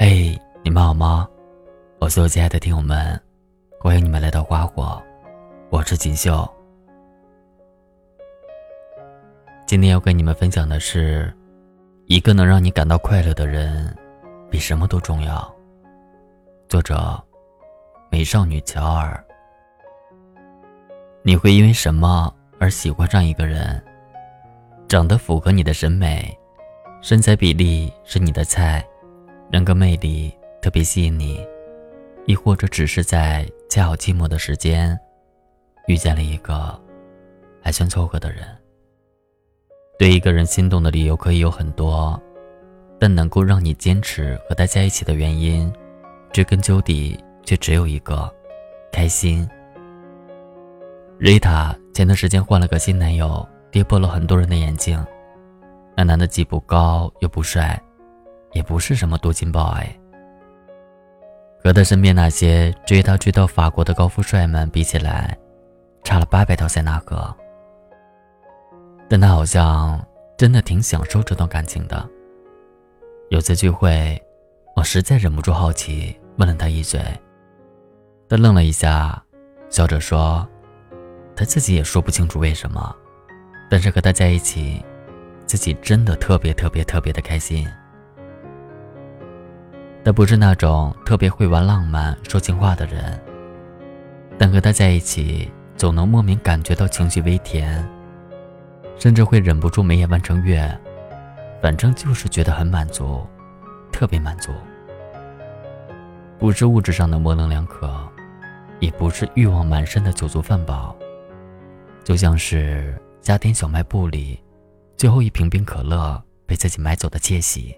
嘿，你们好吗？我所有亲爱的听友们，欢迎你们来到花火，我是锦绣。今天要跟你们分享的是，一个能让你感到快乐的人，比什么都重要。作者：美少女乔尔。你会因为什么而喜欢上一个人？长得符合你的审美，身材比例是你的菜，人格魅力特别吸引你，亦或者只是在恰好寂寞的时间，遇见了一个还算凑合的人。对一个人心动的理由可以有很多，但能够让你坚持和他在一起的原因，追根究底却只有一个：开心。瑞塔前段时间换了个新男友。跌破了很多人的眼镜。那男的既不高又不帅，也不是什么多金 boy。和他身边那些追他追到法国的高富帅们比起来，差了八百条塞纳河。但他好像真的挺享受这段感情的。有次聚会，我实在忍不住好奇，问了他一嘴。他愣了一下，笑着说：“他自己也说不清楚为什么。”但是和他在一起，自己真的特别特别特别的开心。他不是那种特别会玩浪漫、说情话的人，但和他在一起，总能莫名感觉到情绪微甜，甚至会忍不住眉眼弯成月。反正就是觉得很满足，特别满足。不是物质上的模棱两可，也不是欲望满身的酒足饭饱，就像是。家庭小卖部里，最后一瓶冰可乐被自己买走的窃喜。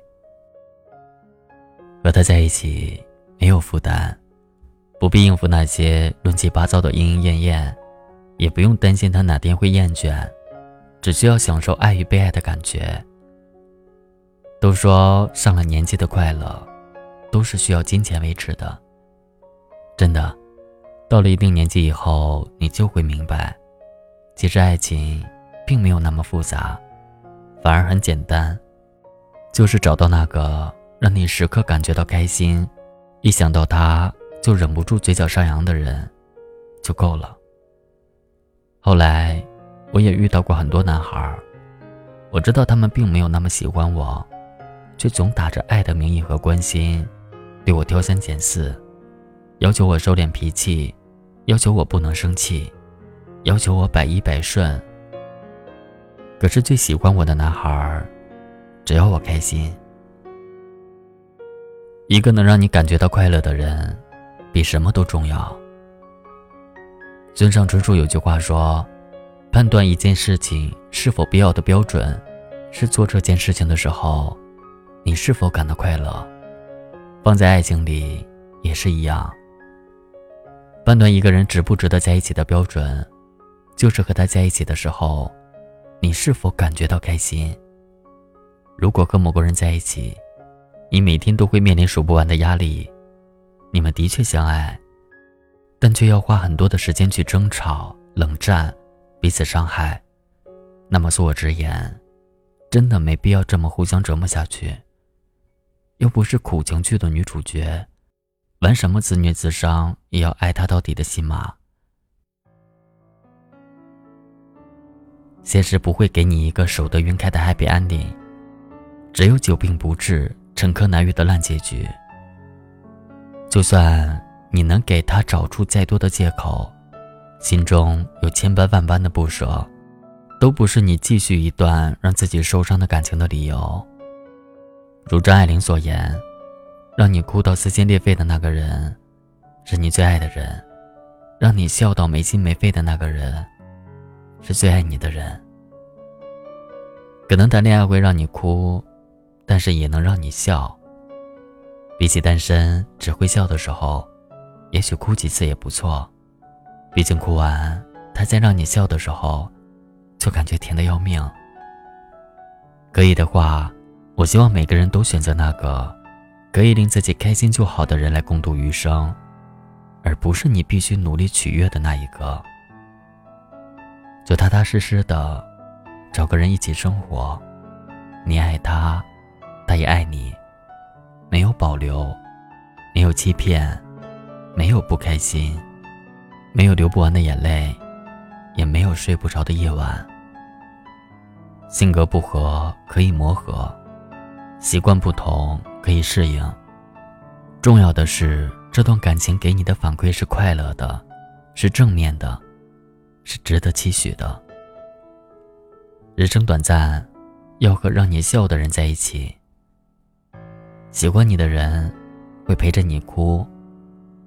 和他在一起没有负担，不必应付那些乱七八糟的莺莺燕燕，也不用担心他哪天会厌倦，只需要享受爱与被爱的感觉。都说上了年纪的快乐，都是需要金钱维持的。真的，到了一定年纪以后，你就会明白，其实爱情。并没有那么复杂，反而很简单，就是找到那个让你时刻感觉到开心，一想到他就忍不住嘴角上扬的人，就够了。后来，我也遇到过很多男孩，我知道他们并没有那么喜欢我，却总打着爱的名义和关心，对我挑三拣四，要求我收敛脾气，要求我不能生气，要求我百依百顺。可是最喜欢我的男孩，只要我开心。一个能让你感觉到快乐的人，比什么都重要。村上春树有句话说：“判断一件事情是否必要的标准，是做这件事情的时候，你是否感到快乐。”放在爱情里也是一样。判断一个人值不值得在一起的标准，就是和他在一起的时候。你是否感觉到开心？如果和某个人在一起，你每天都会面临数不完的压力，你们的确相爱，但却要花很多的时间去争吵、冷战、彼此伤害，那么恕我直言，真的没必要这么互相折磨下去。又不是苦情剧的女主角，玩什么自虐自伤也要爱他到底的戏码。现实不会给你一个守得云开的 happy ending，只有久病不治、沉疴难遇的烂结局。就算你能给他找出再多的借口，心中有千般万般的不舍，都不是你继续一段让自己受伤的感情的理由。如张爱玲所言，让你哭到撕心裂肺的那个人，是你最爱的人；让你笑到没心没肺的那个人。是最爱你的人，可能谈恋爱会让你哭，但是也能让你笑。比起单身只会笑的时候，也许哭几次也不错。毕竟哭完，他再让你笑的时候，就感觉甜的要命。可以的话，我希望每个人都选择那个可以令自己开心就好的人来共度余生，而不是你必须努力取悦的那一个。就踏踏实实的找个人一起生活，你爱他，也爱你，没有保留，没有欺骗，没有不开心，没有流不完的眼泪，也没有睡不着的夜晚。性格不合可以磨合，习惯不同可以适应。重要的是，这段感情给你的反馈是快乐的，是正面的，是值得期许的。人生短暂，要和让你笑的人在一起。喜欢你的人，会陪着你哭；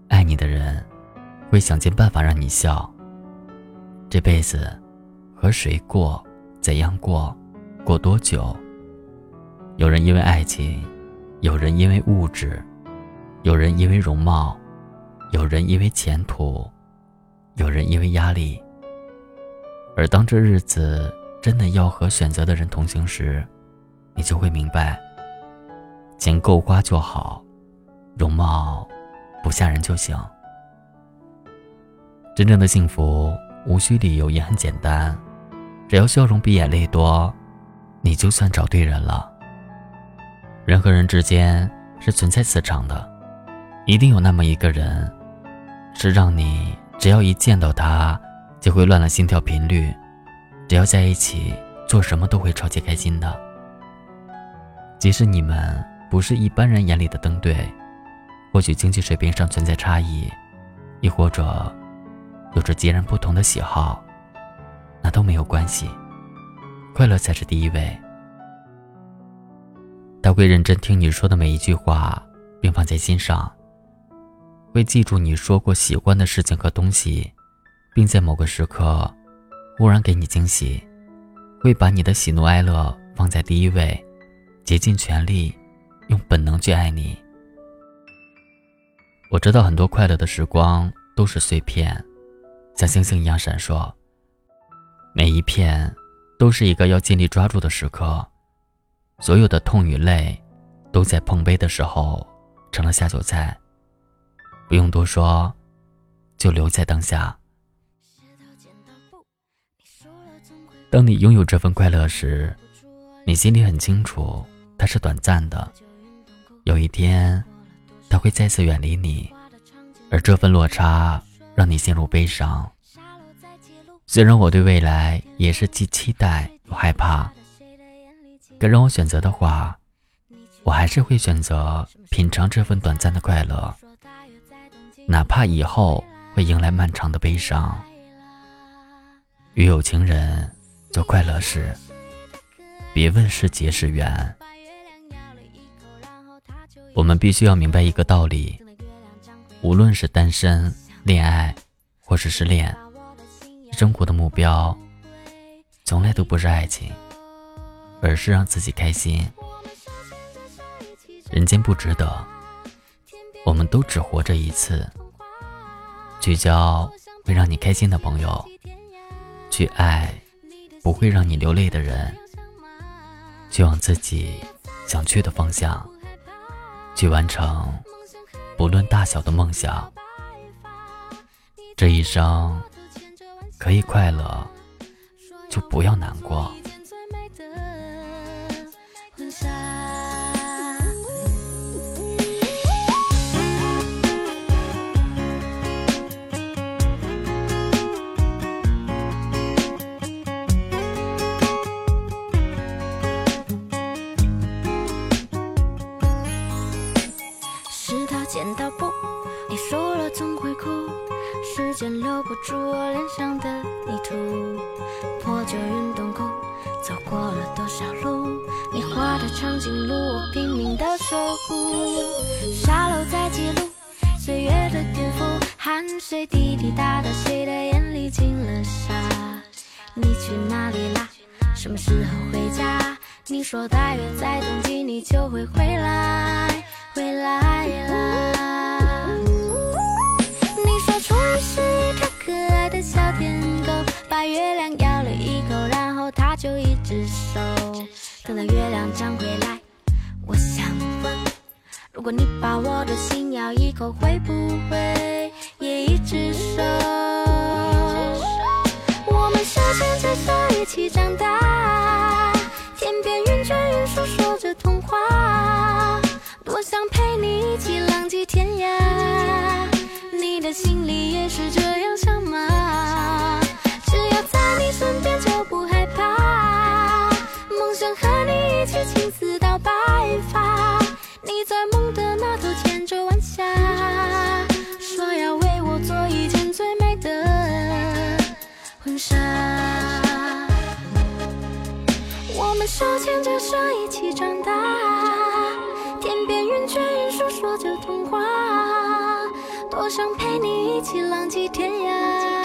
爱你的人，会想尽办法让你笑。这辈子，和谁过？怎样过？过多久？有人因为爱情，有人因为物质，有人因为容貌，有人因为前途，有人因为压力。而当这日子真的要和选择的人同行时，你就会明白，钱够花就好，容貌不吓人就行。真正的幸福无需理由，也很简单。只要笑容比眼泪多，你就算找对人了。人和人之间是存在磁场的，一定有那么一个人，是让你只要一见到他就会乱了心跳频率，只要在一起做什么都会超级开心的。即使你们不是一般人眼里的登对，或许经济水平上存在差异，亦或者有着截然不同的喜好。那都没有关系，快乐才是第一位。他会认真听你说的每一句话，并放在心上。会记住你说过喜欢的事情和东西，并在某个时刻，忽然给你惊喜。会把你的喜怒哀乐放在第一位，竭尽全力，用本能去爱你。我知道很多快乐的时光都是碎片，像星星一样闪烁。每一片，都是一个要尽力抓住的时刻。所有的痛与泪，都在碰杯的时候成了下酒菜。不用多说，就留在当下。当你拥有这份快乐时，你心里很清楚，它是短暂的。有一天，他会再次远离你，而这份落差让你陷入悲伤。虽然我对未来也是既期待又害怕，可让我选择的话，我还是会选择品尝这份短暂的快乐，哪怕以后会迎来漫长的悲伤。与有情人做快乐事，别问是劫是缘。我们必须要明白一个道理：无论是单身、恋爱，或是失恋。生活的目标，从来都不是爱情，而是让自己开心。人间不值得，我们都只活着一次。去交会让你开心的朋友，去爱不会让你流泪的人，去往自己想去的方向，去完成不论大小的梦想。这一生。可以快乐，就不要难过。守护。沙漏在记录岁月的颠覆，汗水滴滴答答，谁的眼里进了沙？你去哪里啦？什么时候回家？你说大约在冬季你就会回来，回来啦。你说初一是一条可爱的小天狗，把月亮咬了一口，然后它就一直守。等到月亮长回来，果你把我的心咬一口，会不会也一直守？我们手牵着手一起长大，手牵着手一起长大，天边云卷云舒说着童话，多想陪你一起浪迹天涯。